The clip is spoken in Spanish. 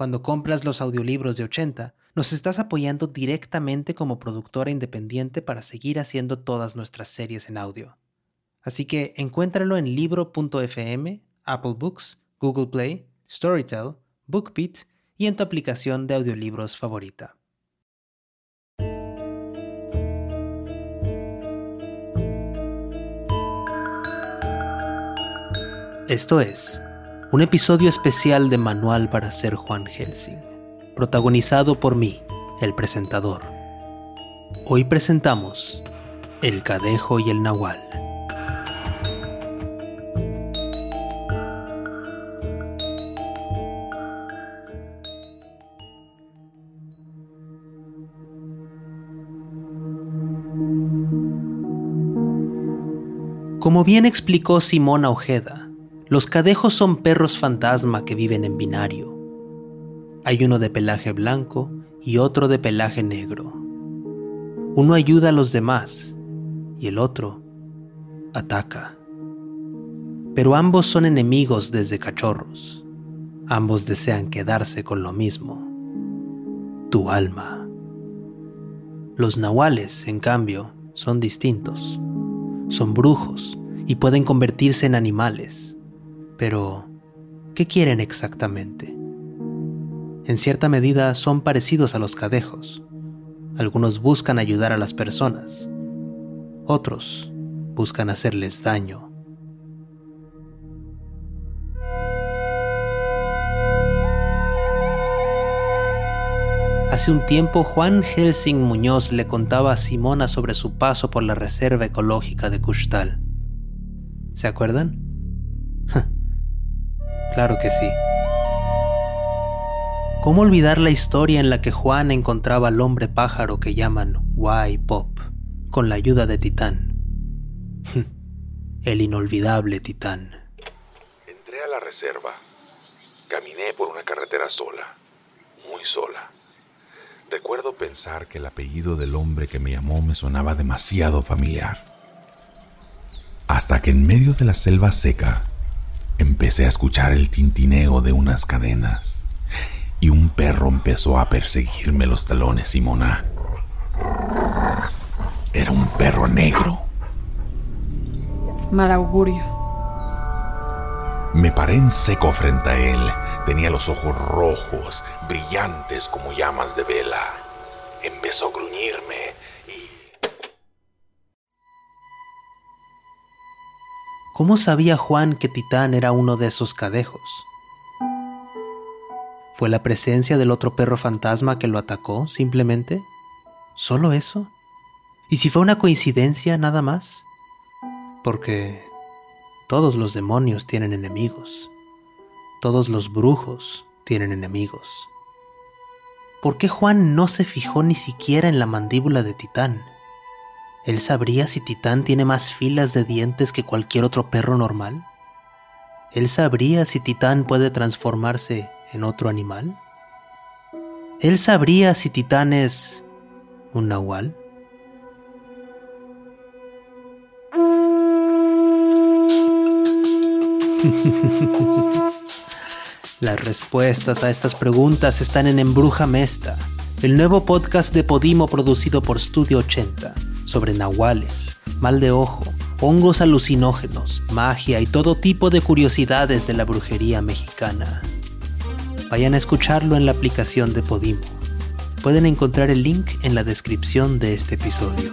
cuando compras los audiolibros de 80, nos estás apoyando directamente como productora independiente para seguir haciendo todas nuestras series en audio. Así que encuéntralo en libro.fm, Apple Books, Google Play, Storytel, BookBeat y en tu aplicación de audiolibros favorita. Esto es un episodio especial de Manual para ser Juan Helsing, protagonizado por mí, el presentador. Hoy presentamos El Cadejo y el Nahual. Como bien explicó Simona Ojeda, los cadejos son perros fantasma que viven en binario. Hay uno de pelaje blanco y otro de pelaje negro. Uno ayuda a los demás y el otro ataca. Pero ambos son enemigos desde cachorros. Ambos desean quedarse con lo mismo. Tu alma. Los nahuales, en cambio, son distintos. Son brujos y pueden convertirse en animales pero, ¿qué quieren exactamente? En cierta medida son parecidos a los cadejos. Algunos buscan ayudar a las personas, otros buscan hacerles daño. Hace un tiempo Juan Helsing Muñoz le contaba a Simona sobre su paso por la Reserva Ecológica de Kushtal. ¿Se acuerdan? Claro que sí. ¿Cómo olvidar la historia en la que Juan encontraba al hombre pájaro que llaman Y-Pop con la ayuda de Titán? El inolvidable Titán. Entré a la reserva. Caminé por una carretera sola, muy sola. Recuerdo pensar que el apellido del hombre que me llamó me sonaba demasiado familiar. Hasta que en medio de la selva seca empecé a escuchar el tintineo de unas cadenas y un perro empezó a perseguirme los talones, Simona. Era un perro negro. Mal augurio. Me paré en seco frente a él. Tenía los ojos rojos, brillantes como llamas de vela. Empezó a gruñirme ¿Cómo sabía Juan que Titán era uno de esos cadejos? ¿Fue la presencia del otro perro fantasma que lo atacó, simplemente? ¿Solo eso? ¿Y si fue una coincidencia nada más? Porque todos los demonios tienen enemigos. Todos los brujos tienen enemigos. ¿Por qué Juan no se fijó ni siquiera en la mandíbula de Titán? ¿Él sabría si Titán tiene más filas de dientes que cualquier otro perro normal? ¿Él sabría si Titán puede transformarse en otro animal? ¿Él sabría si Titán es un nahual? Las respuestas a estas preguntas están en Embruja Mesta, el nuevo podcast de Podimo producido por Studio 80 sobre nahuales, mal de ojo, hongos alucinógenos, magia y todo tipo de curiosidades de la brujería mexicana. Vayan a escucharlo en la aplicación de Podimo. Pueden encontrar el link en la descripción de este episodio.